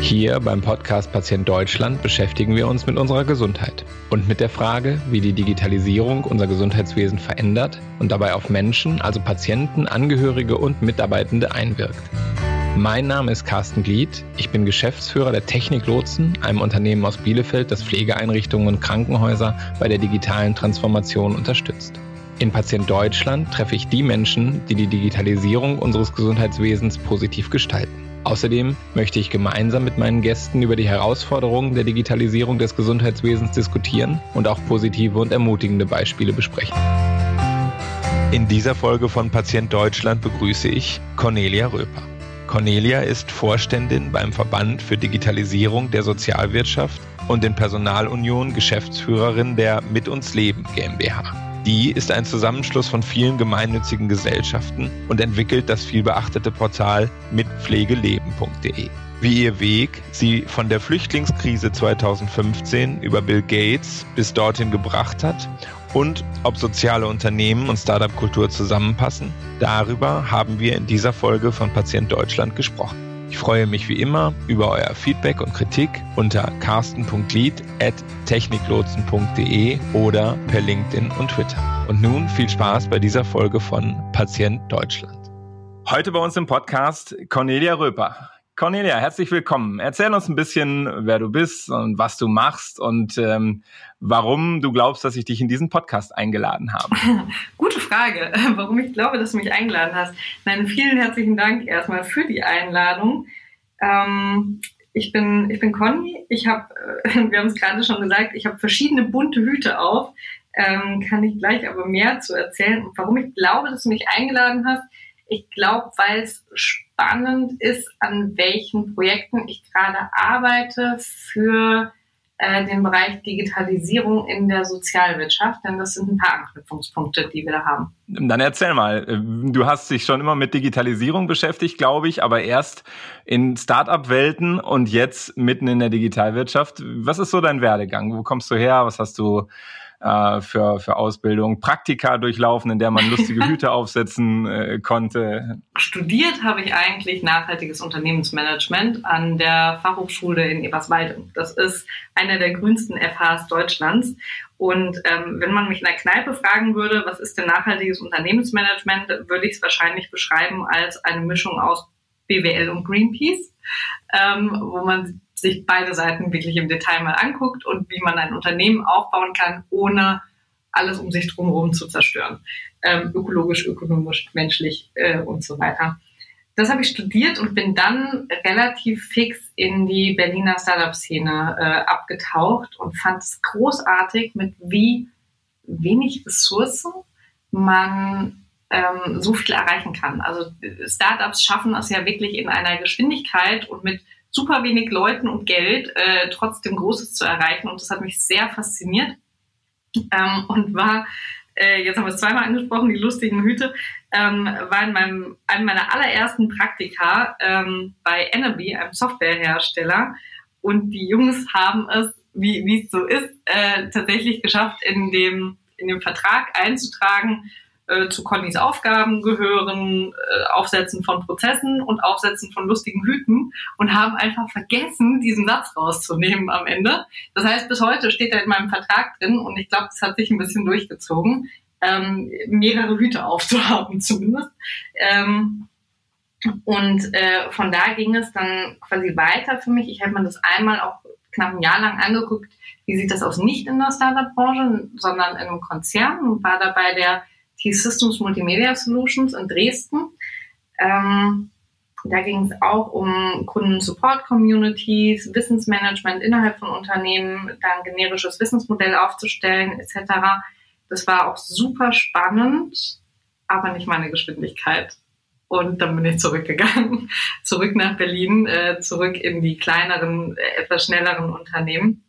Hier beim Podcast Patient Deutschland beschäftigen wir uns mit unserer Gesundheit und mit der Frage, wie die Digitalisierung unser Gesundheitswesen verändert und dabei auf Menschen, also Patienten, Angehörige und Mitarbeitende einwirkt. Mein Name ist Carsten Glied. Ich bin Geschäftsführer der Technik Lotsen, einem Unternehmen aus Bielefeld, das Pflegeeinrichtungen und Krankenhäuser bei der digitalen Transformation unterstützt. In Patient Deutschland treffe ich die Menschen, die die Digitalisierung unseres Gesundheitswesens positiv gestalten. Außerdem möchte ich gemeinsam mit meinen Gästen über die Herausforderungen der Digitalisierung des Gesundheitswesens diskutieren und auch positive und ermutigende Beispiele besprechen. In dieser Folge von Patient Deutschland begrüße ich Cornelia Röper. Cornelia ist Vorständin beim Verband für Digitalisierung der Sozialwirtschaft und in Personalunion Geschäftsführerin der Mit uns Leben GmbH. Die ist ein Zusammenschluss von vielen gemeinnützigen Gesellschaften und entwickelt das vielbeachtete Portal mitpflegeleben.de. Wie ihr Weg sie von der Flüchtlingskrise 2015 über Bill Gates bis dorthin gebracht hat und ob soziale Unternehmen und Startup-Kultur zusammenpassen, darüber haben wir in dieser Folge von Patient Deutschland gesprochen. Ich freue mich wie immer über euer Feedback und Kritik unter carsten.lied.techniklotsen.de oder per LinkedIn und Twitter. Und nun viel Spaß bei dieser Folge von Patient Deutschland. Heute bei uns im Podcast Cornelia Röper. Cornelia, herzlich willkommen. Erzähl uns ein bisschen, wer du bist und was du machst und ähm, warum du glaubst, dass ich dich in diesen Podcast eingeladen habe. Gute Frage, warum ich glaube, dass du mich eingeladen hast. Nein, vielen herzlichen Dank erstmal für die Einladung. Ähm, ich bin, ich bin Conny. Ich habe, wir haben es gerade schon gesagt, ich habe verschiedene bunte Hüte auf. Ähm, kann ich gleich aber mehr zu erzählen. Warum ich glaube, dass du mich eingeladen hast, ich glaube, weil es spannend ist, an welchen Projekten ich gerade arbeite für äh, den Bereich Digitalisierung in der Sozialwirtschaft, denn das sind ein paar Anknüpfungspunkte, die wir da haben. Dann erzähl mal, du hast dich schon immer mit Digitalisierung beschäftigt, glaube ich, aber erst in Start-up-Welten und jetzt mitten in der Digitalwirtschaft. Was ist so dein Werdegang? Wo kommst du her? Was hast du äh, für, für Ausbildung, Praktika durchlaufen, in der man lustige Hüte aufsetzen äh, konnte. Studiert habe ich eigentlich nachhaltiges Unternehmensmanagement an der Fachhochschule in Eberswalde. Das ist einer der grünsten FHs Deutschlands. Und ähm, wenn man mich in der Kneipe fragen würde, was ist denn nachhaltiges Unternehmensmanagement, würde ich es wahrscheinlich beschreiben als eine Mischung aus BWL und Greenpeace, ähm, wo man sich beide Seiten wirklich im Detail mal anguckt und wie man ein Unternehmen aufbauen kann, ohne alles um sich drumherum zu zerstören. Ähm, ökologisch, ökonomisch, menschlich äh, und so weiter. Das habe ich studiert und bin dann relativ fix in die Berliner Startup-Szene äh, abgetaucht und fand es großartig, mit wie wenig Ressourcen man ähm, so viel erreichen kann. Also Startups schaffen es ja wirklich in einer Geschwindigkeit und mit super wenig Leuten und Geld äh, trotzdem Großes zu erreichen. Und das hat mich sehr fasziniert ähm, und war, äh, jetzt haben wir es zweimal angesprochen, die lustigen Hüte, ähm, war in meinem, einem meiner allerersten Praktika ähm, bei Energy, einem Softwarehersteller. Und die Jungs haben es, wie wie es so ist, äh, tatsächlich geschafft, in dem, in dem Vertrag einzutragen, äh, zu Connys Aufgaben gehören äh, Aufsetzen von Prozessen und Aufsetzen von lustigen Hüten und haben einfach vergessen, diesen Satz rauszunehmen am Ende. Das heißt, bis heute steht er in meinem Vertrag drin und ich glaube, das hat sich ein bisschen durchgezogen, ähm, mehrere Hüte aufzuhaben zumindest. Ähm, und äh, von da ging es dann quasi weiter für mich. Ich habe mir das einmal auch knapp ein Jahr lang angeguckt, wie sieht das aus, nicht in der Startup-Branche, sondern in einem Konzern und war dabei der T-Systems Multimedia Solutions in Dresden. Ähm, da ging es auch um Kunden-Support-Communities, Wissensmanagement innerhalb von Unternehmen, dann generisches Wissensmodell aufzustellen etc. Das war auch super spannend, aber nicht meine Geschwindigkeit. Und dann bin ich zurückgegangen, zurück nach Berlin, äh, zurück in die kleineren, äh, etwas schnelleren Unternehmen.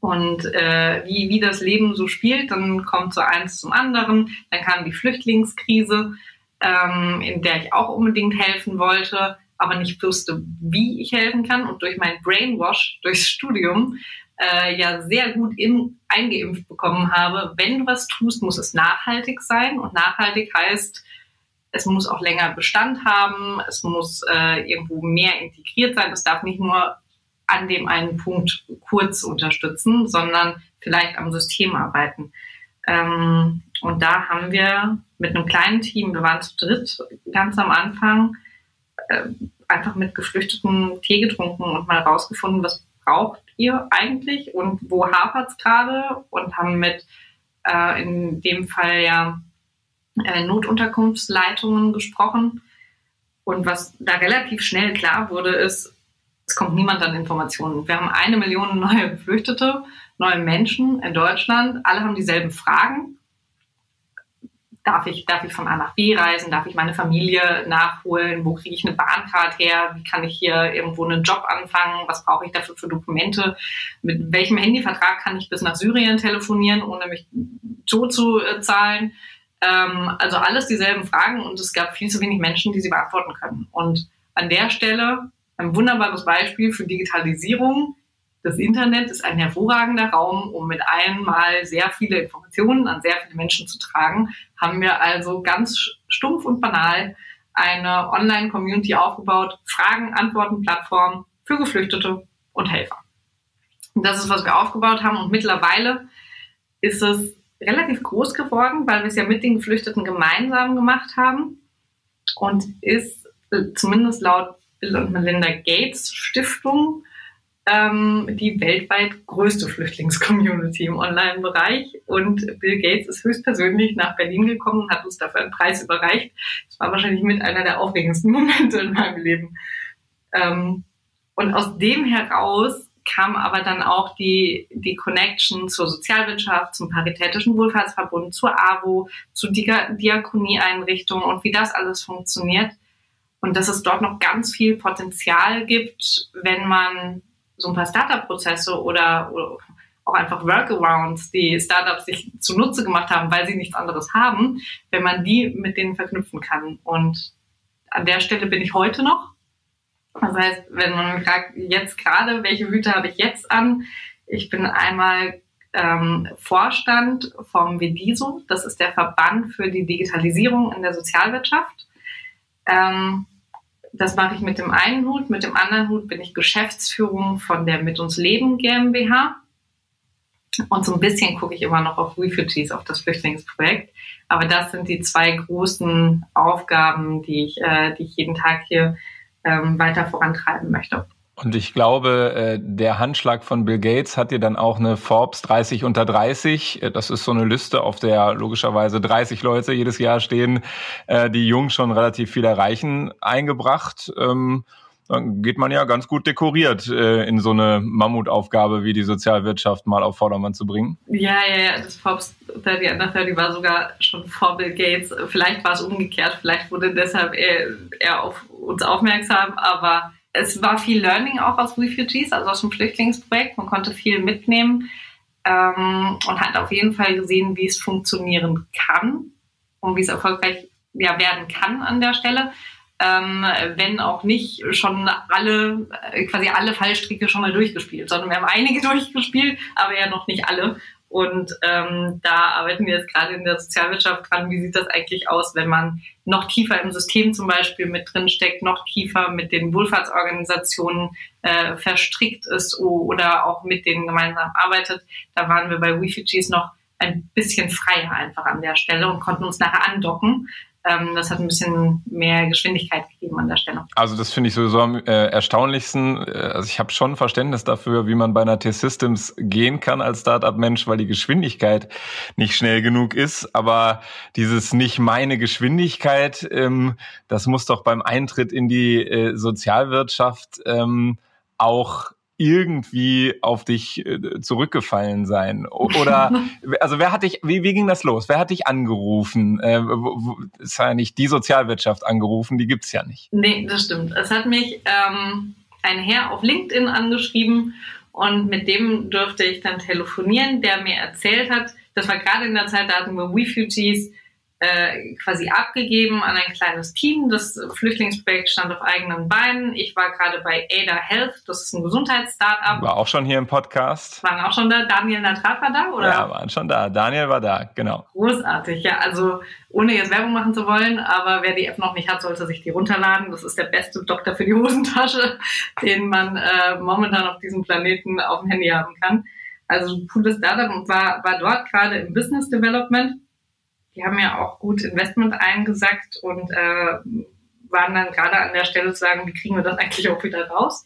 Und äh, wie, wie das Leben so spielt, dann kommt so eins zum anderen. Dann kam die Flüchtlingskrise, ähm, in der ich auch unbedingt helfen wollte, aber nicht wusste, wie ich helfen kann. Und durch mein Brainwash, durchs Studium, äh, ja sehr gut in, eingeimpft bekommen habe, wenn du was tust, muss es nachhaltig sein. Und nachhaltig heißt, es muss auch länger Bestand haben, es muss äh, irgendwo mehr integriert sein, es darf nicht nur an dem einen Punkt kurz unterstützen, sondern vielleicht am System arbeiten. Ähm, und da haben wir mit einem kleinen Team, wir waren zu dritt ganz am Anfang, äh, einfach mit Geflüchteten Tee getrunken und mal rausgefunden, was braucht ihr eigentlich und wo hapert es gerade und haben mit äh, in dem Fall ja äh, Notunterkunftsleitungen gesprochen. Und was da relativ schnell klar wurde, ist, es kommt niemand an Informationen. Wir haben eine Million neue Geflüchtete, neue Menschen in Deutschland. Alle haben dieselben Fragen. Darf ich, darf ich von A nach B reisen? Darf ich meine Familie nachholen? Wo kriege ich eine Bahncard her? Wie kann ich hier irgendwo einen Job anfangen? Was brauche ich dafür für Dokumente? Mit welchem Handyvertrag kann ich bis nach Syrien telefonieren, ohne mich tot zu äh, zahlen? Ähm, also alles dieselben Fragen und es gab viel zu wenig Menschen, die sie beantworten können. Und an der Stelle ein wunderbares Beispiel für Digitalisierung. Das Internet ist ein hervorragender Raum, um mit einmal sehr viele Informationen an sehr viele Menschen zu tragen. Haben wir also ganz stumpf und banal eine Online-Community aufgebaut, Fragen, Antworten, Plattform für Geflüchtete und Helfer. Und das ist, was wir aufgebaut haben. Und mittlerweile ist es relativ groß geworden, weil wir es ja mit den Geflüchteten gemeinsam gemacht haben und ist äh, zumindest laut Bill und Melinda Gates Stiftung ähm, die weltweit größte Flüchtlingscommunity im Online-Bereich. Und Bill Gates ist höchstpersönlich nach Berlin gekommen und hat uns dafür einen Preis überreicht. Das war wahrscheinlich mit einer der aufregendsten Momente in meinem Leben. Ähm, und aus dem heraus kam aber dann auch die, die Connection zur Sozialwirtschaft, zum Paritätischen Wohlfahrtsverbund, zur AWO, zu Diakonieeinrichtungen und wie das alles funktioniert und dass es dort noch ganz viel Potenzial gibt, wenn man so ein paar Startup-Prozesse oder, oder, auch einfach Workarounds, die Startups sich zunutze gemacht haben, weil sie nichts anderes haben, wenn man die mit denen verknüpfen kann. Und an der Stelle bin ich heute noch. Das heißt, wenn man fragt, jetzt gerade, welche Hüte habe ich jetzt an? Ich bin einmal ähm, Vorstand vom VEDISO, das ist der Verband für die Digitalisierung in der Sozialwirtschaft. Ähm, das mache ich mit dem einen Hut. Mit dem anderen Hut bin ich Geschäftsführung von der Mit uns Leben GmbH. Und so ein bisschen gucke ich immer noch auf Refugees, auf das Flüchtlingsprojekt. Aber das sind die zwei großen Aufgaben, die ich, äh, die ich jeden Tag hier ähm, weiter vorantreiben möchte. Und ich glaube, äh, der Handschlag von Bill Gates hat dir dann auch eine Forbes 30 unter 30. Äh, das ist so eine Liste, auf der logischerweise 30 Leute jedes Jahr stehen, äh, die jung schon relativ viel erreichen, eingebracht. Ähm, dann geht man ja ganz gut dekoriert in so eine Mammutaufgabe wie die Sozialwirtschaft mal auf Vordermann zu bringen. Ja, ja, ja, das Forbes 30 under 30 war sogar schon vor Bill Gates. Vielleicht war es umgekehrt, vielleicht wurde deshalb er, er auf uns aufmerksam, aber es war viel Learning auch aus Refugees, also aus dem Flüchtlingsprojekt. Man konnte viel mitnehmen ähm, und hat auf jeden Fall gesehen, wie es funktionieren kann und wie es erfolgreich ja, werden kann an der Stelle. Ähm, wenn auch nicht schon alle, äh, quasi alle Fallstricke schon mal durchgespielt, sondern wir haben einige durchgespielt, aber ja noch nicht alle. Und ähm, da arbeiten wir jetzt gerade in der Sozialwirtschaft dran. Wie sieht das eigentlich aus, wenn man noch tiefer im System zum Beispiel mit drin steckt, noch tiefer mit den Wohlfahrtsorganisationen äh, verstrickt ist oder auch mit denen gemeinsam arbeitet? Da waren wir bei Refugees noch ein bisschen freier einfach an der Stelle und konnten uns nachher andocken das hat ein bisschen mehr Geschwindigkeit gegeben an der Stelle. Also das finde ich sowieso am äh, erstaunlichsten. Äh, also ich habe schon Verständnis dafür, wie man bei einer T-Systems gehen kann als Startup-Mensch, weil die Geschwindigkeit nicht schnell genug ist. Aber dieses nicht meine Geschwindigkeit, ähm, das muss doch beim Eintritt in die äh, Sozialwirtschaft ähm, auch irgendwie auf dich äh, zurückgefallen sein? Oder, also wer hat dich, wie, wie ging das los? Wer hat dich angerufen? Äh, ist ja nicht die Sozialwirtschaft angerufen, die gibt's ja nicht. Nee, das stimmt. Es hat mich ähm, ein Herr auf LinkedIn angeschrieben und mit dem durfte ich dann telefonieren, der mir erzählt hat, das war gerade in der Zeit, da hatten wir Refugees äh, quasi abgegeben an ein kleines Team. Das Flüchtlingsprojekt stand auf eigenen Beinen. Ich war gerade bei Ada Health, das ist ein Gesundheitsstartup. War auch schon hier im Podcast. Waren auch schon da. Daniel Natrat war da, oder? Ja, waren schon da. Daniel war da, genau. Großartig, ja. Also ohne jetzt Werbung machen zu wollen, aber wer die App noch nicht hat, sollte sich die runterladen. Das ist der beste Doktor für die Hosentasche, den man äh, momentan auf diesem Planeten auf dem Handy haben kann. Also cooles Startup und war, war dort gerade im Business Development die haben ja auch gut Investment eingesackt und äh, waren dann gerade an der Stelle zu sagen, wie kriegen wir das eigentlich auch wieder raus?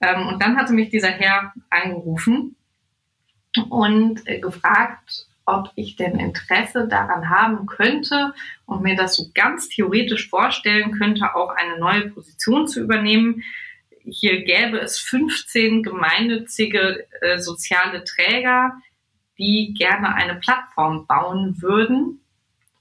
Ähm, und dann hatte mich dieser Herr angerufen und äh, gefragt, ob ich denn Interesse daran haben könnte und mir das so ganz theoretisch vorstellen könnte, auch eine neue Position zu übernehmen. Hier gäbe es 15 gemeinnützige äh, soziale Träger, die gerne eine Plattform bauen würden,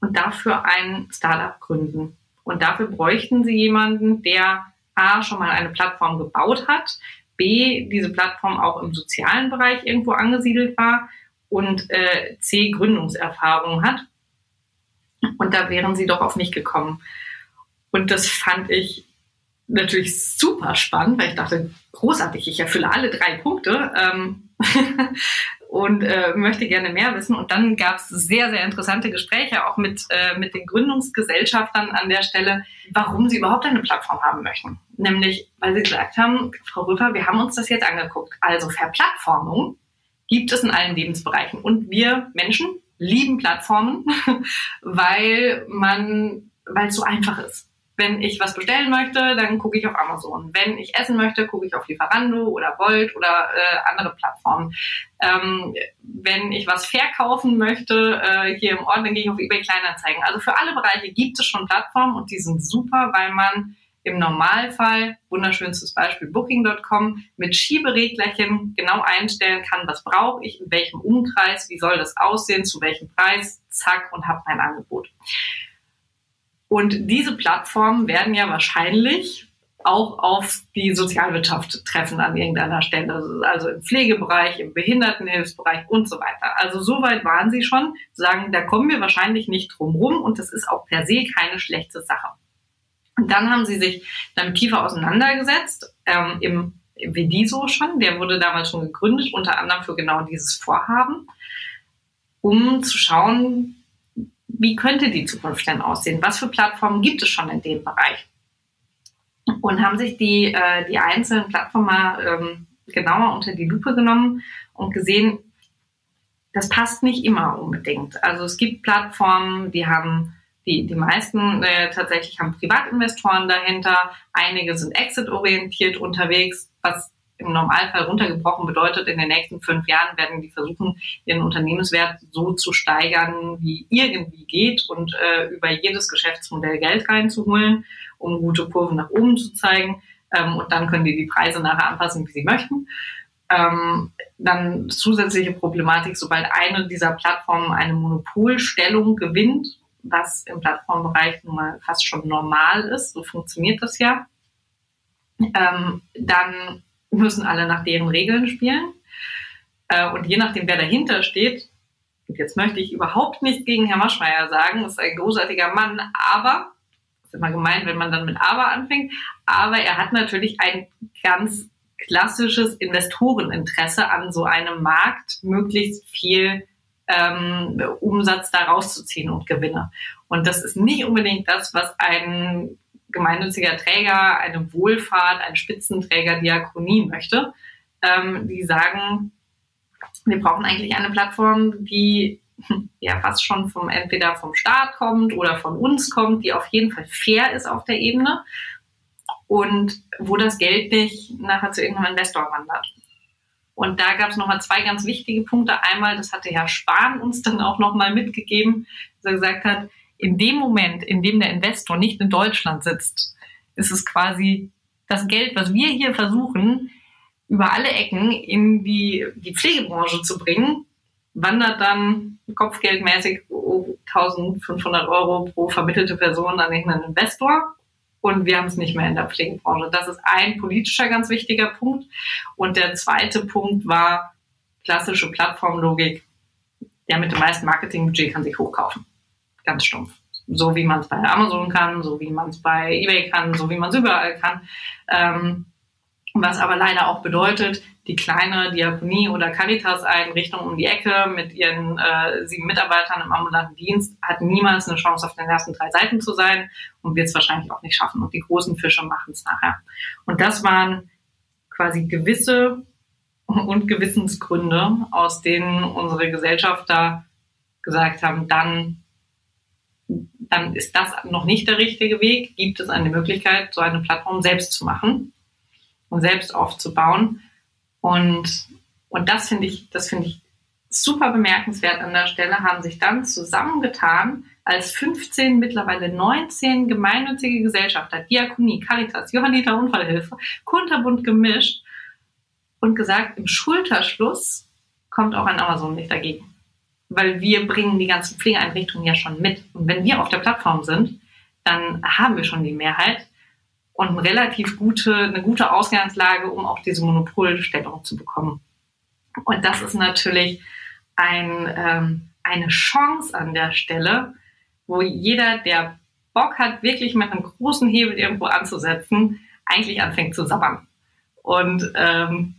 und dafür ein Startup gründen. Und dafür bräuchten sie jemanden, der A schon mal eine Plattform gebaut hat, B diese Plattform auch im sozialen Bereich irgendwo angesiedelt war und äh, C Gründungserfahrung hat. Und da wären sie doch auf mich gekommen. Und das fand ich natürlich super spannend, weil ich dachte, großartig, ich erfülle alle drei Punkte. Ähm und äh, möchte gerne mehr wissen. Und dann gab es sehr, sehr interessante Gespräche auch mit, äh, mit den Gründungsgesellschaftern an der Stelle, warum sie überhaupt eine Plattform haben möchten. Nämlich, weil sie gesagt haben, Frau Rüffer, wir haben uns das jetzt angeguckt. Also Verplattformung gibt es in allen Lebensbereichen. Und wir Menschen lieben Plattformen, weil man, weil es so einfach ist. Wenn ich was bestellen möchte, dann gucke ich auf Amazon. Wenn ich essen möchte, gucke ich auf Lieferando oder Volt oder äh, andere Plattformen. Ähm, wenn ich was verkaufen möchte, äh, hier im Ort, dann gehe ich auf eBay Kleinanzeigen. Also für alle Bereiche gibt es schon Plattformen und die sind super, weil man im Normalfall, wunderschönstes Beispiel Booking.com, mit Schiebereglerchen genau einstellen kann, was brauche ich, in welchem Umkreis, wie soll das aussehen, zu welchem Preis, zack und habe mein Angebot. Und diese Plattformen werden ja wahrscheinlich auch auf die Sozialwirtschaft treffen an irgendeiner Stelle, also im Pflegebereich, im Behindertenhilfsbereich und so weiter. Also so weit waren sie schon, sagen, da kommen wir wahrscheinlich nicht drum rum und das ist auch per se keine schlechte Sache. Und dann haben sie sich damit tiefer auseinandergesetzt, ähm, im, Vediso schon, der wurde damals schon gegründet, unter anderem für genau dieses Vorhaben, um zu schauen, wie könnte die Zukunft denn aussehen? Was für Plattformen gibt es schon in dem Bereich? Und haben sich die, äh, die einzelnen Plattformen ähm, genauer unter die Lupe genommen und gesehen, das passt nicht immer unbedingt. Also es gibt Plattformen, die haben die, die meisten äh, tatsächlich haben Privatinvestoren dahinter, einige sind exit-orientiert unterwegs, was im Normalfall runtergebrochen bedeutet, in den nächsten fünf Jahren werden die versuchen, ihren Unternehmenswert so zu steigern, wie irgendwie geht und äh, über jedes Geschäftsmodell Geld reinzuholen, um gute Kurven nach oben zu zeigen. Ähm, und dann können die die Preise nachher anpassen, wie sie möchten. Ähm, dann zusätzliche Problematik, sobald eine dieser Plattformen eine Monopolstellung gewinnt, was im Plattformbereich nun mal fast schon normal ist, so funktioniert das ja, ähm, dann müssen alle nach deren Regeln spielen. Äh, und je nachdem, wer dahinter steht, und jetzt möchte ich überhaupt nichts gegen Herrn Maschmeyer sagen, ist ein großartiger Mann, aber, ist immer gemein, wenn man dann mit aber anfängt, aber er hat natürlich ein ganz klassisches Investoreninteresse an so einem Markt, möglichst viel ähm, Umsatz da rauszuziehen und Gewinne. Und das ist nicht unbedingt das, was ein gemeinnütziger Träger, eine Wohlfahrt, ein Spitzenträger Diakonie möchte, ähm, die sagen, wir brauchen eigentlich eine Plattform, die ja fast schon vom entweder vom Staat kommt oder von uns kommt, die auf jeden Fall fair ist auf der Ebene und wo das Geld nicht nachher zu irgendeinem Investor wandert. Und da gab es nochmal zwei ganz wichtige Punkte. Einmal, das hatte Herr Spahn uns dann auch nochmal mitgegeben, dass er gesagt hat, in dem Moment, in dem der Investor nicht in Deutschland sitzt, ist es quasi das Geld, was wir hier versuchen, über alle Ecken in die, die Pflegebranche zu bringen, wandert dann kopfgeldmäßig 1500 Euro pro vermittelte Person an irgendeinen Investor und wir haben es nicht mehr in der Pflegebranche. Das ist ein politischer ganz wichtiger Punkt. Und der zweite Punkt war klassische Plattformlogik. Der mit dem meisten Marketingbudget kann sich hochkaufen. Ganz stumpf. So wie man es bei Amazon kann, so wie man es bei eBay kann, so wie man es überall kann. Ähm, was aber leider auch bedeutet, die kleine Diakonie oder Caritas-Einrichtung um die Ecke mit ihren äh, sieben Mitarbeitern im ambulanten Dienst hat niemals eine Chance, auf den ersten drei Seiten zu sein und wird es wahrscheinlich auch nicht schaffen. Und die großen Fische machen es nachher. Und das waren quasi gewisse und Gewissensgründe, aus denen unsere Gesellschafter gesagt haben, dann, dann ist das noch nicht der richtige Weg. Gibt es eine Möglichkeit, so eine Plattform selbst zu machen und selbst aufzubauen? Und, und das finde ich, das finde ich super bemerkenswert an der Stelle, haben sich dann zusammengetan als 15, mittlerweile 19 gemeinnützige Gesellschafter, Diakonie, Caritas, Johanniter Unfallhilfe, kunterbunt gemischt und gesagt, im Schulterschluss kommt auch ein Amazon nicht dagegen. Weil wir bringen die ganzen Pflegeeinrichtungen ja schon mit. Und wenn wir auf der Plattform sind, dann haben wir schon die Mehrheit und eine relativ gute, eine gute Ausgangslage, um auch diese Monopolstellung zu bekommen. Und das ist natürlich ein, ähm, eine Chance an der Stelle, wo jeder, der Bock hat, wirklich mit einem großen Hebel irgendwo anzusetzen, eigentlich anfängt zu sabbern. Und ähm,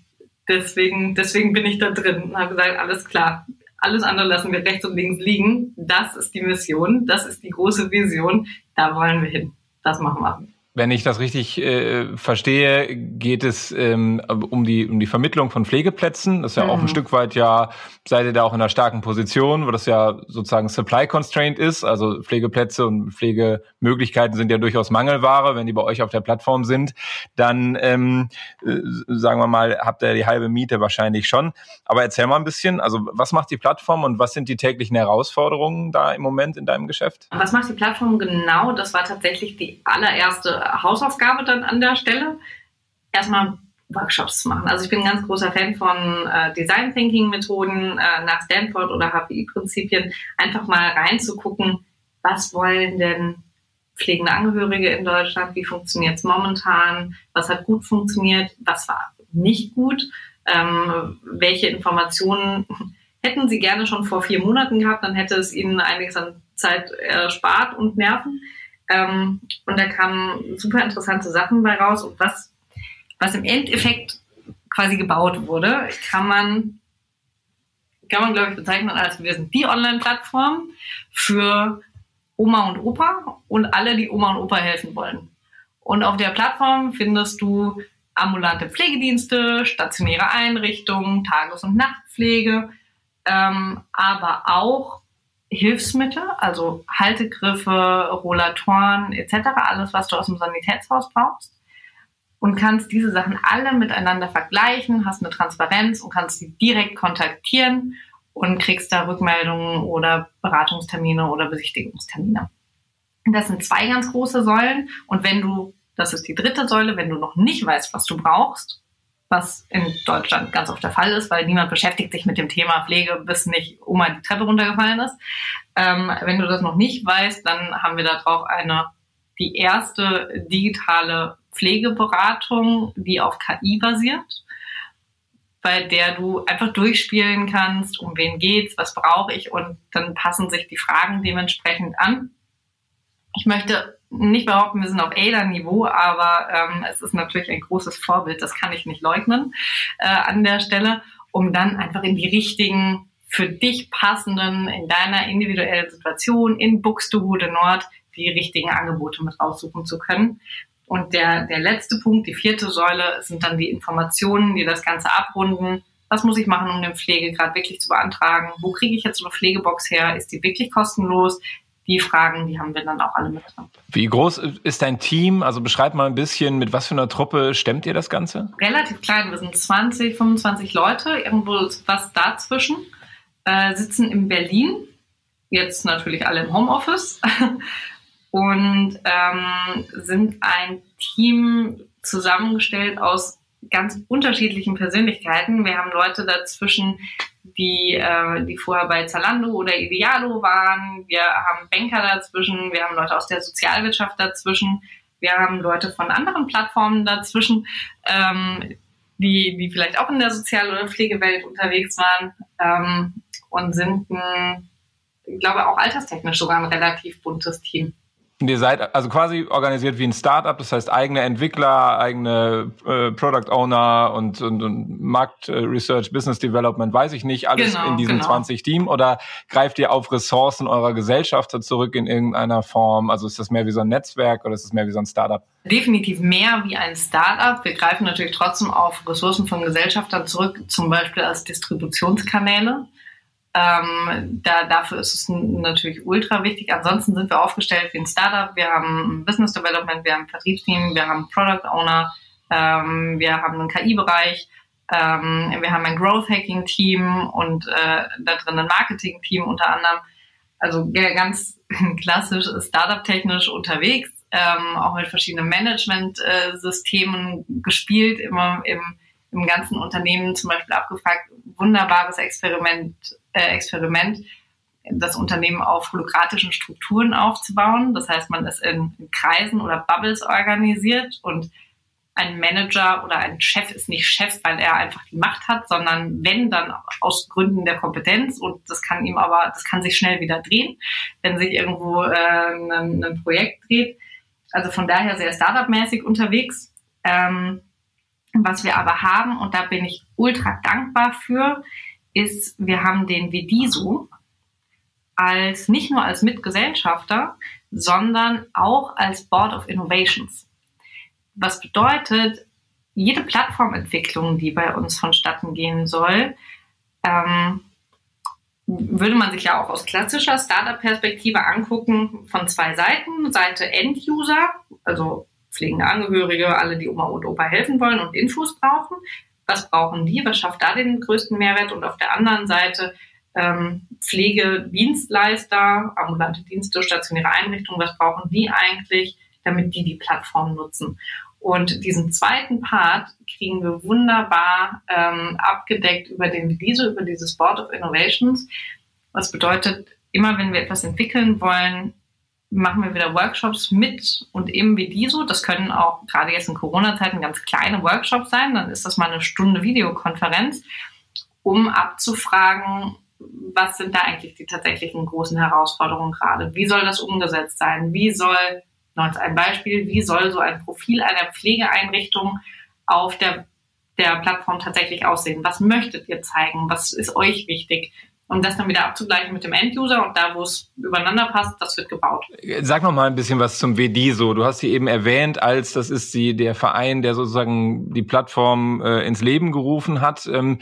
deswegen, deswegen bin ich da drin und habe gesagt, alles klar, alles andere lassen wir rechts und links liegen. Das ist die Mission, das ist die große Vision, da wollen wir hin. Das machen wir. Wenn ich das richtig äh, verstehe, geht es ähm, um die um die Vermittlung von Pflegeplätzen. Das ist ja mhm. auch ein mhm. Stück weit ja seid ihr da auch in einer starken Position, wo das ja sozusagen Supply Constraint ist. Also Pflegeplätze und Pflegemöglichkeiten sind ja durchaus Mangelware. Wenn die bei euch auf der Plattform sind, dann ähm, äh, sagen wir mal, habt ihr die halbe Miete wahrscheinlich schon. Aber erzähl mal ein bisschen. Also was macht die Plattform und was sind die täglichen Herausforderungen da im Moment in deinem Geschäft? Was macht die Plattform genau? Das war tatsächlich die allererste Hausaufgabe dann an der Stelle, erstmal Workshops zu machen. Also ich bin ein ganz großer Fan von äh, Design Thinking Methoden äh, nach Stanford oder HPI Prinzipien, einfach mal reinzugucken, was wollen denn pflegende Angehörige in Deutschland, wie funktioniert es momentan, was hat gut funktioniert, was war nicht gut, ähm, welche Informationen hätten Sie gerne schon vor vier Monaten gehabt, dann hätte es Ihnen einiges an Zeit erspart und Nerven. Ähm, und da kamen super interessante Sachen bei raus. Und was, was im Endeffekt quasi gebaut wurde, kann man, kann man glaube ich bezeichnen als wir sind die Online-Plattform für Oma und Opa und alle, die Oma und Opa helfen wollen. Und auf der Plattform findest du ambulante Pflegedienste, stationäre Einrichtungen, Tages- und Nachtpflege, ähm, aber auch Hilfsmittel, also Haltegriffe, Rollatoren etc., alles, was du aus dem Sanitätshaus brauchst. Und kannst diese Sachen alle miteinander vergleichen, hast eine Transparenz und kannst sie direkt kontaktieren und kriegst da Rückmeldungen oder Beratungstermine oder Besichtigungstermine. Das sind zwei ganz große Säulen. Und wenn du, das ist die dritte Säule, wenn du noch nicht weißt, was du brauchst, was in Deutschland ganz oft der Fall ist, weil niemand beschäftigt sich mit dem Thema Pflege, bis nicht Oma die Treppe runtergefallen ist. Ähm, wenn du das noch nicht weißt, dann haben wir darauf eine, die erste digitale Pflegeberatung, die auf KI basiert, bei der du einfach durchspielen kannst, um wen geht's, was brauche ich und dann passen sich die Fragen dementsprechend an. Ich möchte nicht behaupten, wir sind auf ADA-Niveau, aber ähm, es ist natürlich ein großes Vorbild, das kann ich nicht leugnen äh, an der Stelle, um dann einfach in die richtigen, für dich passenden, in deiner individuellen Situation in Buxtehude Nord die richtigen Angebote mit raussuchen zu können. Und der, der letzte Punkt, die vierte Säule, sind dann die Informationen, die das Ganze abrunden. Was muss ich machen, um den Pflegegrad wirklich zu beantragen? Wo kriege ich jetzt so eine Pflegebox her? Ist die wirklich kostenlos? Die Fragen, die haben wir dann auch alle mit drin. Wie groß ist dein Team? Also beschreib mal ein bisschen, mit was für einer Truppe stemmt ihr das Ganze? Relativ klein, wir sind 20, 25 Leute, irgendwo was dazwischen, äh, sitzen in Berlin, jetzt natürlich alle im Homeoffice und ähm, sind ein Team zusammengestellt aus ganz unterschiedlichen Persönlichkeiten. Wir haben Leute dazwischen, die, äh, die vorher bei Zalando oder Idealo waren. Wir haben Banker dazwischen, wir haben Leute aus der Sozialwirtschaft dazwischen, wir haben Leute von anderen Plattformen dazwischen, ähm, die, die vielleicht auch in der Sozial- oder Pflegewelt unterwegs waren ähm, und sind ein ich glaube auch alterstechnisch sogar ein relativ buntes Team. Und ihr seid also quasi organisiert wie ein Startup, das heißt eigene Entwickler, eigene äh, Product Owner und, und, und Markt äh, Research, Business Development, weiß ich nicht, alles genau, in diesem genau. 20 Team oder greift ihr auf Ressourcen eurer Gesellschafter zurück in irgendeiner Form? Also ist das mehr wie so ein Netzwerk oder ist es mehr wie so ein Startup? Definitiv mehr wie ein Startup. Wir greifen natürlich trotzdem auf Ressourcen von Gesellschaftern zurück, zum Beispiel als Distributionskanäle. Ähm, da, dafür ist es natürlich ultra wichtig. Ansonsten sind wir aufgestellt wie ein Startup. Wir haben Business Development, wir haben ein Vertriebsteam, wir haben Product Owner, ähm, wir haben einen KI-Bereich, ähm, wir haben ein Growth Hacking Team und äh, da drin ein Marketing Team unter anderem. Also ganz klassisch Startup technisch unterwegs, ähm, auch mit verschiedenen Management-Systemen äh, gespielt, immer im, im ganzen Unternehmen zum Beispiel abgefragt. Wunderbares Experiment Experiment, das Unternehmen auf holokratischen Strukturen aufzubauen. Das heißt, man ist in, in Kreisen oder Bubbles organisiert und ein Manager oder ein Chef ist nicht Chef, weil er einfach die Macht hat, sondern wenn dann aus Gründen der Kompetenz und das kann ihm aber, das kann sich schnell wieder drehen, wenn sich irgendwo äh, ein, ein Projekt dreht. Also von daher sehr Startup-mäßig unterwegs. Ähm, was wir aber haben, und da bin ich ultra dankbar für, ist, wir haben den Vediso als nicht nur als Mitgesellschafter, sondern auch als Board of Innovations. Was bedeutet, jede Plattformentwicklung, die bei uns vonstatten gehen soll, ähm, würde man sich ja auch aus klassischer Startup-Perspektive angucken von zwei Seiten. Seite End-User, also pflegende Angehörige, alle, die Oma und Opa helfen wollen und Infos brauchen was brauchen die, was schafft da den größten Mehrwert und auf der anderen Seite ähm, Pflegedienstleister, ambulante Dienste, stationäre Einrichtungen, was brauchen die eigentlich, damit die die Plattform nutzen. Und diesen zweiten Part kriegen wir wunderbar ähm, abgedeckt über den Vidiso, über dieses Board of Innovations. Was bedeutet, immer wenn wir etwas entwickeln wollen, machen wir wieder Workshops mit und eben wie die so. Das können auch gerade jetzt in Corona-Zeiten ganz kleine Workshops sein. Dann ist das mal eine Stunde Videokonferenz, um abzufragen, was sind da eigentlich die tatsächlichen großen Herausforderungen gerade? Wie soll das umgesetzt sein? Wie soll, noch ein Beispiel, wie soll so ein Profil einer Pflegeeinrichtung auf der, der Plattform tatsächlich aussehen? Was möchtet ihr zeigen? Was ist euch wichtig? Um das dann wieder abzugleichen mit dem Enduser und da, wo es übereinander passt, das wird gebaut. Sag noch mal ein bisschen was zum WDISO. Du hast sie eben erwähnt, als das ist sie der Verein, der sozusagen die Plattform äh, ins Leben gerufen hat. Ähm,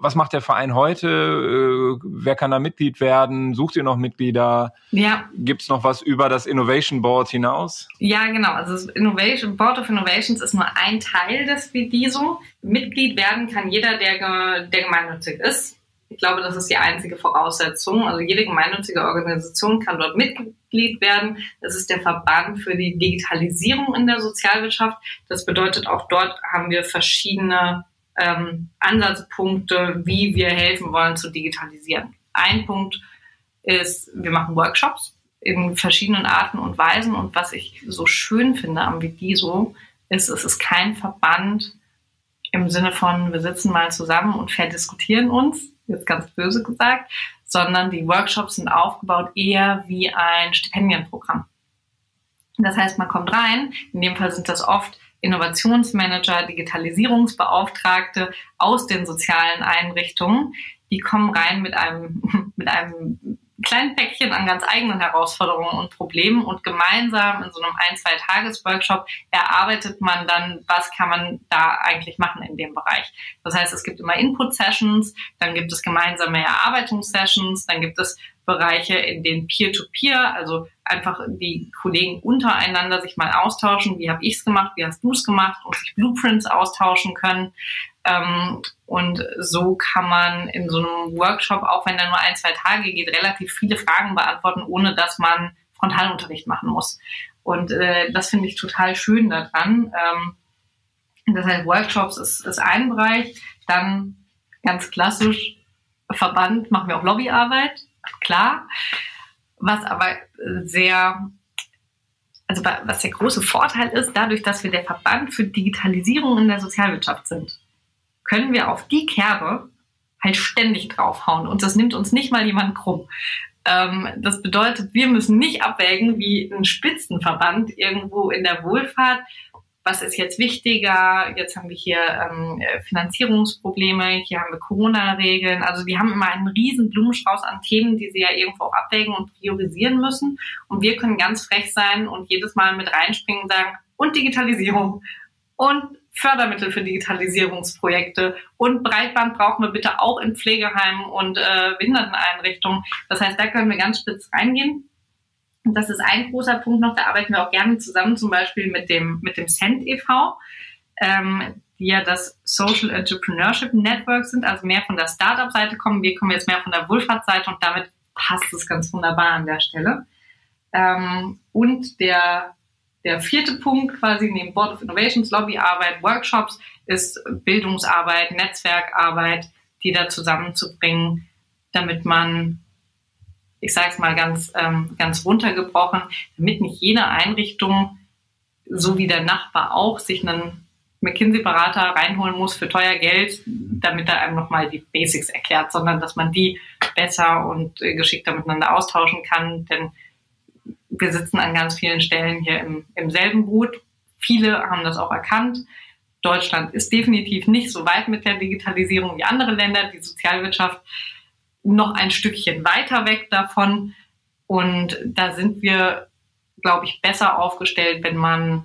was macht der Verein heute? Äh, wer kann da Mitglied werden? Sucht ihr noch Mitglieder? Ja. Gibt es noch was über das Innovation Board hinaus? Ja, genau. Also das Innovation Board of Innovations ist nur ein Teil des WDISO. Mitglied werden kann jeder, der, der gemeinnützig ist. Ich glaube, das ist die einzige Voraussetzung. Also jede gemeinnützige Organisation kann dort Mitglied werden. Das ist der Verband für die Digitalisierung in der Sozialwirtschaft. Das bedeutet, auch dort haben wir verschiedene ähm, Ansatzpunkte, wie wir helfen wollen zu digitalisieren. Ein Punkt ist, wir machen Workshops in verschiedenen Arten und Weisen. Und was ich so schön finde am Vidiso, ist, es ist kein Verband im Sinne von, wir sitzen mal zusammen und verdiskutieren uns, jetzt ganz böse gesagt, sondern die Workshops sind aufgebaut eher wie ein Stipendienprogramm. Das heißt, man kommt rein, in dem Fall sind das oft Innovationsmanager, Digitalisierungsbeauftragte aus den sozialen Einrichtungen, die kommen rein mit einem, mit einem kleinen Päckchen an ganz eigenen Herausforderungen und Problemen und gemeinsam in so einem ein, zwei Tages-Workshop erarbeitet man dann, was kann man da eigentlich machen in dem Bereich. Das heißt, es gibt immer Input-Sessions, dann gibt es gemeinsame Erarbeitungssessions, dann gibt es Bereiche, in denen Peer-to-Peer, -Peer, also einfach die Kollegen untereinander sich mal austauschen, wie habe ich es gemacht, wie hast du es gemacht und sich Blueprints austauschen können. Ähm, und so kann man in so einem Workshop, auch wenn er nur ein, zwei Tage geht, relativ viele Fragen beantworten, ohne dass man Frontalunterricht machen muss. Und äh, das finde ich total schön daran. Ähm, das heißt, Workshops ist, ist ein Bereich. Dann ganz klassisch Verband machen wir auch Lobbyarbeit, klar. Was aber sehr, also was der große Vorteil ist, dadurch, dass wir der Verband für Digitalisierung in der Sozialwirtschaft sind können wir auf die Kerbe halt ständig draufhauen und das nimmt uns nicht mal jemand krumm. Ähm, das bedeutet, wir müssen nicht abwägen wie ein Spitzenverband irgendwo in der Wohlfahrt. Was ist jetzt wichtiger? Jetzt haben wir hier ähm, Finanzierungsprobleme, hier haben wir Corona-Regeln. Also die haben immer einen riesen Blumenstrauß an Themen, die sie ja irgendwo abwägen und priorisieren müssen. Und wir können ganz frech sein und jedes Mal mit reinspringen und sagen, und Digitalisierung und Fördermittel für Digitalisierungsprojekte und Breitband brauchen wir bitte auch in Pflegeheimen und äh, Behinderteneinrichtungen. Das heißt, da können wir ganz spitz reingehen. Und das ist ein großer Punkt noch, da arbeiten wir auch gerne zusammen, zum Beispiel mit dem, mit dem Cent e.V., ähm, die ja das Social Entrepreneurship Network sind, also mehr von der Startup-Seite kommen. Wir kommen jetzt mehr von der Wohlfahrtsseite und damit passt es ganz wunderbar an der Stelle. Ähm, und der der vierte Punkt quasi neben Board of Innovations, Lobbyarbeit, Workshops ist Bildungsarbeit, Netzwerkarbeit, die da zusammenzubringen, damit man, ich sage es mal ganz, ähm, ganz runtergebrochen, damit nicht jede Einrichtung, so wie der Nachbar auch, sich einen McKinsey-Berater reinholen muss für teuer Geld, damit er einem nochmal die Basics erklärt, sondern dass man die besser und äh, geschickter miteinander austauschen kann, denn wir sitzen an ganz vielen Stellen hier im, im selben Boot. Viele haben das auch erkannt. Deutschland ist definitiv nicht so weit mit der Digitalisierung wie andere Länder. Die Sozialwirtschaft noch ein Stückchen weiter weg davon. Und da sind wir, glaube ich, besser aufgestellt, wenn man,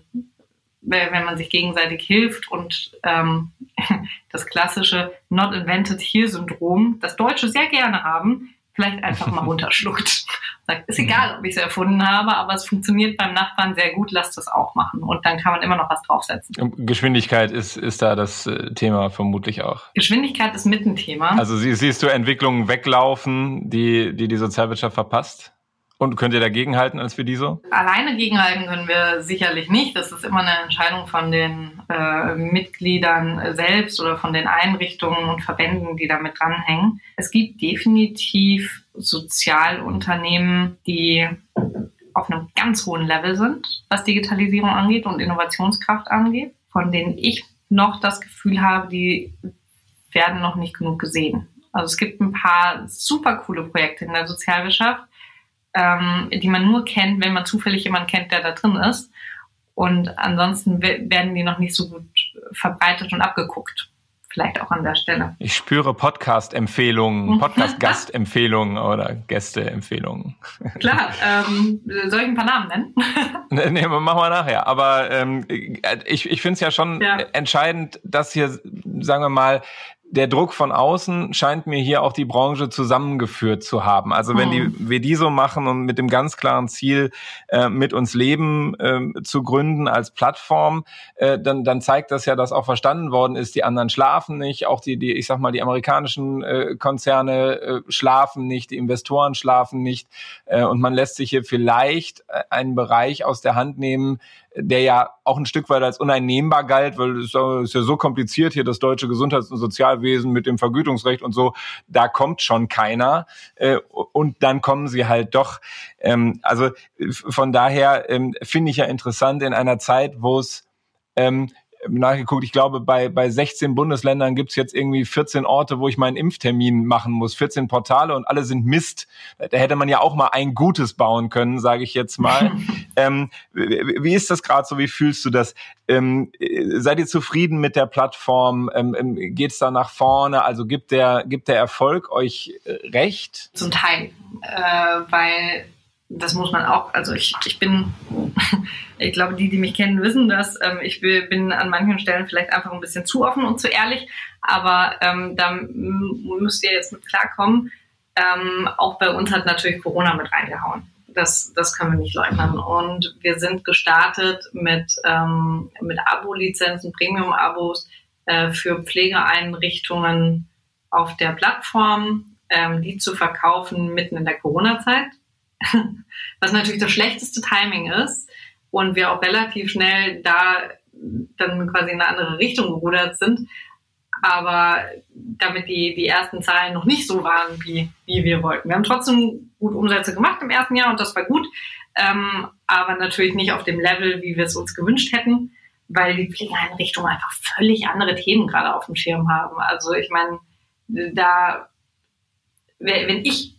wenn man sich gegenseitig hilft und ähm, das klassische Not Invented Here Syndrom, das Deutsche sehr gerne haben, vielleicht einfach mal runterschluckt. Sagt, ist egal, ob ich es erfunden habe, aber es funktioniert beim Nachbarn sehr gut, lasst es auch machen. Und dann kann man immer noch was draufsetzen. Geschwindigkeit ist, ist da das äh, Thema vermutlich auch. Geschwindigkeit ist mit ein Thema. Also siehst du Entwicklungen weglaufen, die die, die Sozialwirtschaft verpasst? Und könnt ihr dagegenhalten als für die so? Alleine gegenhalten können wir sicherlich nicht. Das ist immer eine Entscheidung von den äh, Mitgliedern selbst oder von den Einrichtungen und Verbänden, die damit dranhängen. Es gibt definitiv Sozialunternehmen, die auf einem ganz hohen Level sind, was Digitalisierung angeht und Innovationskraft angeht, von denen ich noch das Gefühl habe, die werden noch nicht genug gesehen. Also es gibt ein paar super coole Projekte in der Sozialwirtschaft, ähm, die man nur kennt, wenn man zufällig jemanden kennt, der da drin ist. Und ansonsten werden die noch nicht so gut verbreitet und abgeguckt. Vielleicht auch an der Stelle. Ich spüre Podcast-Empfehlungen, Podcast-Gastempfehlungen oder Gäste-Empfehlungen. Klar, ähm, soll ich ein paar Namen nennen? nee, nee, machen wir nachher. Aber ähm, ich, ich finde es ja schon ja. entscheidend, dass hier, sagen wir mal, der Druck von außen scheint mir hier auch die Branche zusammengeführt zu haben. Also wenn die, wir die so machen und mit dem ganz klaren Ziel, äh, mit uns Leben äh, zu gründen als Plattform, äh, dann, dann zeigt das ja, dass auch verstanden worden ist, die anderen schlafen nicht, auch die, die ich sag mal, die amerikanischen äh, Konzerne äh, schlafen nicht, die Investoren schlafen nicht äh, und man lässt sich hier vielleicht äh, einen Bereich aus der Hand nehmen, der ja auch ein Stück weit als uneinnehmbar galt, weil es ist ja so kompliziert hier das deutsche Gesundheits- und Sozialwesen mit dem Vergütungsrecht und so, da kommt schon keiner äh, und dann kommen sie halt doch. Ähm, also von daher ähm, finde ich ja interessant in einer Zeit, wo es ähm, nachgeguckt, ich glaube, bei, bei 16 Bundesländern gibt's jetzt irgendwie 14 Orte, wo ich meinen Impftermin machen muss, 14 Portale und alle sind Mist. Da hätte man ja auch mal ein Gutes bauen können, sage ich jetzt mal. ähm, wie ist das gerade so? Wie fühlst du das? Ähm, seid ihr zufrieden mit der Plattform? Ähm, ähm, geht's da nach vorne? Also gibt der, gibt der Erfolg euch äh, recht? Zum Teil, äh, weil das muss man auch, also ich, ich bin, ich glaube, die, die mich kennen, wissen das. Ähm, ich bin an manchen Stellen vielleicht einfach ein bisschen zu offen und zu ehrlich, aber ähm, da müsst ihr jetzt mit klarkommen. Ähm, auch bei uns hat natürlich Corona mit reingehauen. Das, das können wir nicht leugnen. Und wir sind gestartet mit, ähm, mit Abo-Lizenzen, Premium-Abos äh, für Pflegeeinrichtungen auf der Plattform, ähm, die zu verkaufen mitten in der Corona-Zeit was natürlich das schlechteste Timing ist und wir auch relativ schnell da dann quasi in eine andere Richtung gerudert sind. Aber damit die, die ersten Zahlen noch nicht so waren, wie, wie wir wollten. Wir haben trotzdem gut Umsätze gemacht im ersten Jahr und das war gut, ähm, aber natürlich nicht auf dem Level, wie wir es uns gewünscht hätten, weil die Pflegeeinrichtungen einfach völlig andere Themen gerade auf dem Schirm haben. Also ich meine, da, wenn ich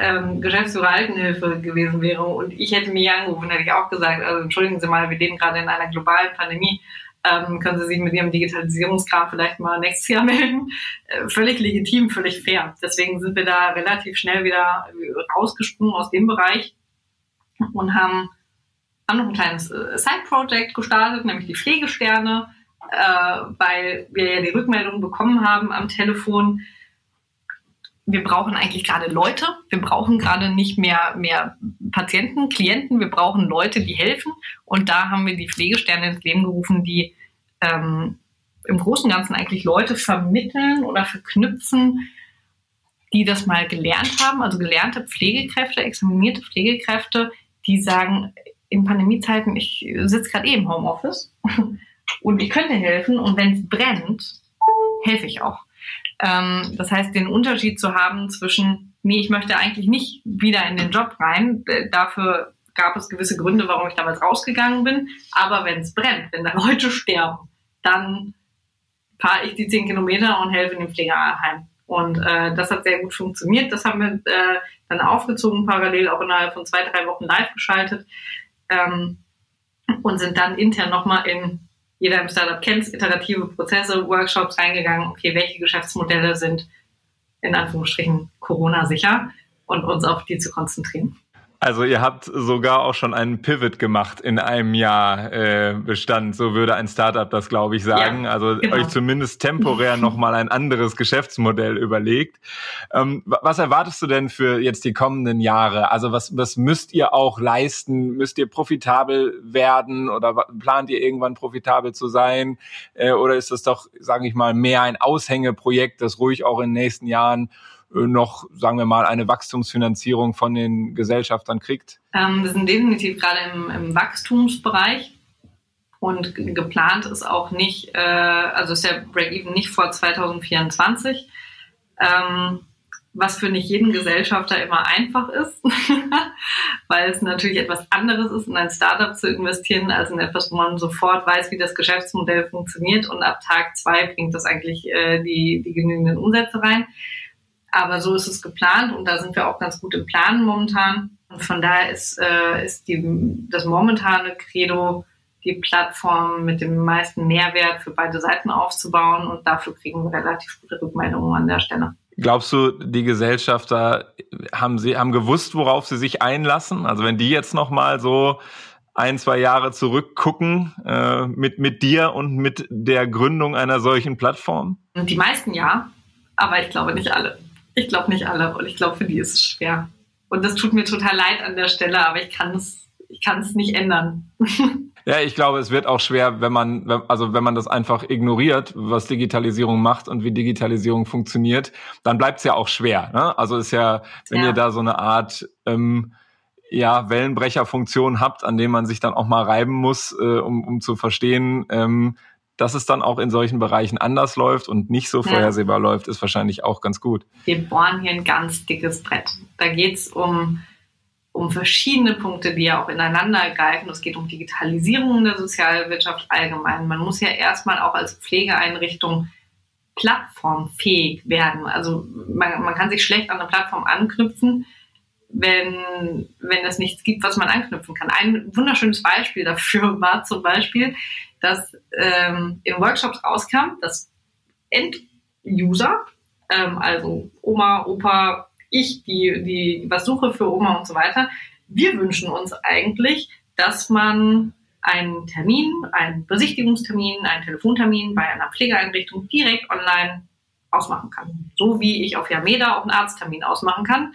ähm, Geschäftsführer Altenhilfe gewesen wäre und ich hätte mir angerufen, hätte ich auch gesagt, also entschuldigen Sie mal, wir leben gerade in einer globalen Pandemie, ähm, können Sie sich mit Ihrem Digitalisierungskram vielleicht mal nächstes Jahr melden. Äh, völlig legitim, völlig fair. Deswegen sind wir da relativ schnell wieder rausgesprungen aus dem Bereich und haben, haben noch ein kleines äh, Side-Project gestartet, nämlich die Pflegesterne, äh, weil wir ja die Rückmeldung bekommen haben am Telefon, wir brauchen eigentlich gerade Leute. Wir brauchen gerade nicht mehr, mehr Patienten, Klienten. Wir brauchen Leute, die helfen. Und da haben wir die Pflegesterne ins Leben gerufen, die ähm, im Großen und Ganzen eigentlich Leute vermitteln oder verknüpfen, die das mal gelernt haben, also gelernte Pflegekräfte, examinierte Pflegekräfte, die sagen, in Pandemiezeiten, ich sitze gerade eh im Homeoffice und ich könnte helfen und wenn es brennt, helfe ich auch. Ähm, das heißt, den Unterschied zu haben zwischen, nee, ich möchte eigentlich nicht wieder in den Job rein, dafür gab es gewisse Gründe, warum ich damals rausgegangen bin. Aber wenn es brennt, wenn da Leute sterben, dann fahre ich die zehn Kilometer und helfe in dem Pflegeheim. Und äh, das hat sehr gut funktioniert. Das haben wir äh, dann aufgezogen, parallel auch innerhalb von zwei, drei Wochen live geschaltet ähm, und sind dann intern nochmal in jeder im Startup kennt, iterative Prozesse, Workshops reingegangen, okay, welche Geschäftsmodelle sind in Anführungsstrichen Corona-sicher und uns auf die zu konzentrieren. Also ihr habt sogar auch schon einen Pivot gemacht in einem Jahr äh, Bestand. So würde ein Startup das, glaube ich, sagen. Ja, also genau. euch zumindest temporär nochmal ein anderes Geschäftsmodell überlegt. Ähm, was erwartest du denn für jetzt die kommenden Jahre? Also was, was müsst ihr auch leisten? Müsst ihr profitabel werden oder plant ihr irgendwann profitabel zu sein? Äh, oder ist das doch, sage ich mal, mehr ein Aushängeprojekt, das ruhig auch in den nächsten Jahren noch, sagen wir mal, eine Wachstumsfinanzierung von den Gesellschaftern kriegt? Ähm, wir sind definitiv gerade im, im Wachstumsbereich und geplant ist auch nicht, äh, also ist der Break-Even nicht vor 2024, ähm, was für nicht jeden Gesellschafter immer einfach ist, weil es natürlich etwas anderes ist, in ein Startup zu investieren, als in etwas, wo man sofort weiß, wie das Geschäftsmodell funktioniert und ab Tag zwei bringt das eigentlich äh, die, die genügenden Umsätze rein. Aber so ist es geplant und da sind wir auch ganz gut im Planen momentan. Und von daher ist, äh, ist die, das momentane Credo, die Plattform mit dem meisten Mehrwert für beide Seiten aufzubauen und dafür kriegen wir relativ gute Rückmeldungen an der Stelle. Glaubst du, die Gesellschafter haben sie haben gewusst, worauf sie sich einlassen? Also wenn die jetzt noch mal so ein, zwei Jahre zurückgucken äh, mit mit dir und mit der Gründung einer solchen Plattform? Die meisten ja, aber ich glaube nicht alle. Ich glaube nicht alle und ich glaube, für die ist es schwer. Und das tut mir total leid an der Stelle, aber ich kann es, ich kann es nicht ändern. Ja, ich glaube, es wird auch schwer, wenn man, also wenn man das einfach ignoriert, was Digitalisierung macht und wie Digitalisierung funktioniert, dann bleibt es ja auch schwer. Ne? Also ist ja, wenn ja. ihr da so eine Art ähm, ja, Wellenbrecherfunktion habt, an dem man sich dann auch mal reiben muss, äh, um, um zu verstehen, ähm, dass es dann auch in solchen Bereichen anders läuft und nicht so vorhersehbar ja. läuft, ist wahrscheinlich auch ganz gut. Wir bohren hier ein ganz dickes Brett. Da geht es um, um verschiedene Punkte, die ja auch ineinander greifen. Es geht um Digitalisierung der Sozialwirtschaft allgemein. Man muss ja erstmal auch als Pflegeeinrichtung plattformfähig werden. Also man, man kann sich schlecht an eine Plattform anknüpfen, wenn, wenn es nichts gibt, was man anknüpfen kann. Ein wunderschönes Beispiel dafür war zum Beispiel, dass ähm, in Workshops rauskam, dass End-User, ähm, also Oma, Opa, ich, die, die was suche für Oma und so weiter, wir wünschen uns eigentlich, dass man einen Termin, einen Besichtigungstermin, einen Telefontermin bei einer Pflegeeinrichtung direkt online ausmachen kann. So wie ich auf Yameda auch einen Arzttermin ausmachen kann.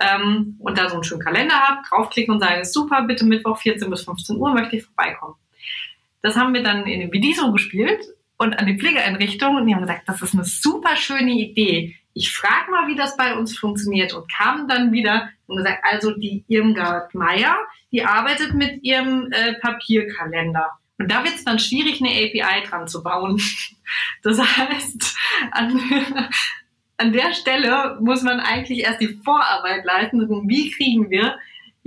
Ähm, und da so einen schönen Kalender habe, draufklicken und sage, super, bitte Mittwoch 14 bis 15 Uhr möchte ich vorbeikommen. Das haben wir dann in Vidiso gespielt und an die Pflegeeinrichtung und die haben gesagt, das ist eine super schöne Idee. Ich frage mal, wie das bei uns funktioniert und kamen dann wieder und gesagt, also die Irmgard Meier, die arbeitet mit ihrem äh, Papierkalender. Und da wird es dann schwierig, eine API dran zu bauen. Das heißt, an, an der Stelle muss man eigentlich erst die Vorarbeit leisten. Wie kriegen wir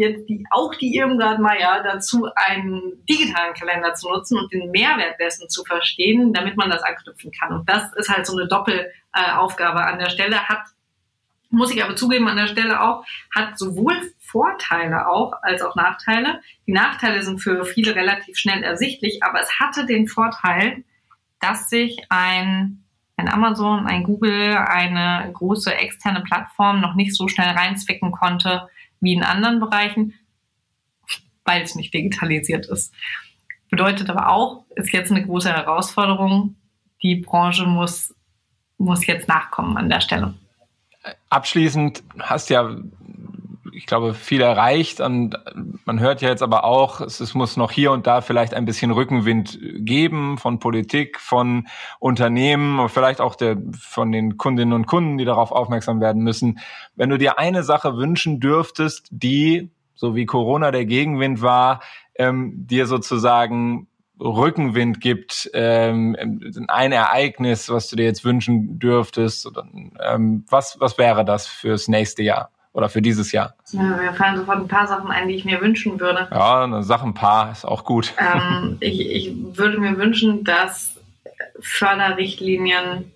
jetzt die, auch die Irmgard Meier dazu, einen digitalen Kalender zu nutzen und den Mehrwert dessen zu verstehen, damit man das anknüpfen kann. Und das ist halt so eine Doppelaufgabe an der Stelle, hat Muss ich aber zugeben an der Stelle auch, hat sowohl Vorteile auch als auch Nachteile. Die Nachteile sind für viele relativ schnell ersichtlich, aber es hatte den Vorteil, dass sich ein, ein Amazon, ein Google, eine große externe Plattform noch nicht so schnell reinzwicken konnte wie in anderen Bereichen, weil es nicht digitalisiert ist. Bedeutet aber auch, ist jetzt eine große Herausforderung. Die Branche muss, muss jetzt nachkommen an der Stelle. Abschließend hast ja ich glaube, viel erreicht. Und man hört ja jetzt aber auch, es, es, muss noch hier und da vielleicht ein bisschen Rückenwind geben von Politik, von Unternehmen, vielleicht auch der, von den Kundinnen und Kunden, die darauf aufmerksam werden müssen. Wenn du dir eine Sache wünschen dürftest, die, so wie Corona der Gegenwind war, ähm, dir sozusagen Rückenwind gibt, ähm, ein Ereignis, was du dir jetzt wünschen dürftest, oder, ähm, was, was wäre das fürs nächste Jahr? Oder für dieses Jahr? Ja, mir fallen sofort ein paar Sachen ein, die ich mir wünschen würde. Ja, eine Sache ein paar ist auch gut. Ähm, ich, ich würde mir wünschen, dass Förderrichtlinien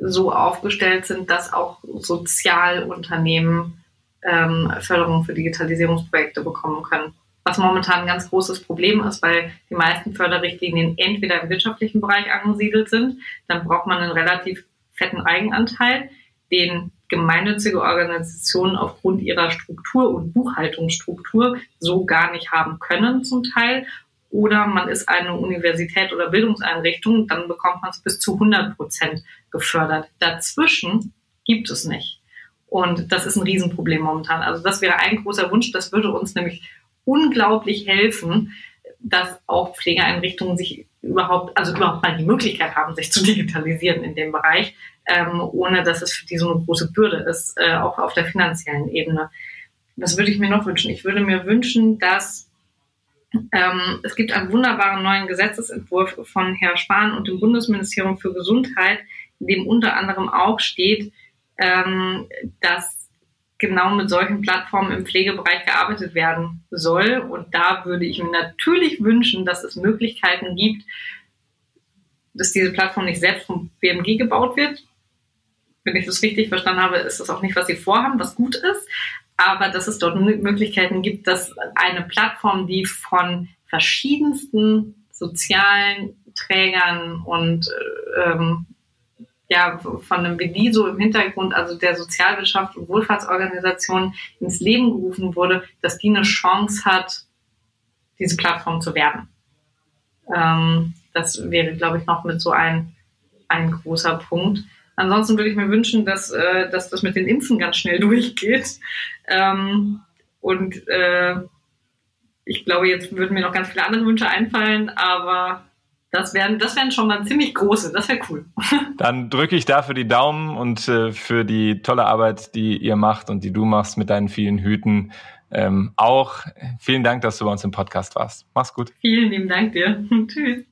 so aufgestellt sind, dass auch Sozialunternehmen ähm, Förderung für Digitalisierungsprojekte bekommen können. Was momentan ein ganz großes Problem ist, weil die meisten Förderrichtlinien entweder im wirtschaftlichen Bereich angesiedelt sind, dann braucht man einen relativ fetten Eigenanteil, den gemeinnützige Organisationen aufgrund ihrer Struktur und Buchhaltungsstruktur so gar nicht haben können zum Teil. Oder man ist eine Universität oder Bildungseinrichtung, dann bekommt man es bis zu 100 Prozent gefördert. Dazwischen gibt es nicht. Und das ist ein Riesenproblem momentan. Also das wäre ein großer Wunsch. Das würde uns nämlich unglaublich helfen, dass auch Pflegeeinrichtungen sich überhaupt, also überhaupt mal die Möglichkeit haben, sich zu digitalisieren in dem Bereich, ähm, ohne dass es für die so eine große Bürde ist, äh, auch auf der finanziellen Ebene. Was würde ich mir noch wünschen? Ich würde mir wünschen, dass ähm, es gibt einen wunderbaren neuen Gesetzesentwurf von Herrn Spahn und dem Bundesministerium für Gesundheit, in dem unter anderem auch steht, ähm, dass genau mit solchen Plattformen im Pflegebereich gearbeitet werden soll. Und da würde ich mir natürlich wünschen, dass es Möglichkeiten gibt, dass diese Plattform nicht selbst vom BMG gebaut wird, wenn ich das richtig verstanden habe, ist das auch nicht, was sie vorhaben, was gut ist. Aber dass es dort Möglichkeiten gibt, dass eine Plattform, die von verschiedensten sozialen Trägern und ähm, ja, von einem BDISO im Hintergrund, also der Sozialwirtschaft und Wohlfahrtsorganisation ins Leben gerufen wurde, dass die eine Chance hat, diese Plattform zu werden. Ähm, das wäre, glaube ich, noch mit so ein, ein großer Punkt. Ansonsten würde ich mir wünschen, dass, äh, dass das mit den Impfen ganz schnell durchgeht. Ähm, und äh, ich glaube, jetzt würden mir noch ganz viele andere Wünsche einfallen, aber das wären, das wären schon mal ziemlich große. Das wäre cool. Dann drücke ich dafür die Daumen und äh, für die tolle Arbeit, die ihr macht und die du machst mit deinen vielen Hüten. Ähm, auch vielen Dank, dass du bei uns im Podcast warst. Mach's gut. Vielen lieben Dank dir. Tschüss.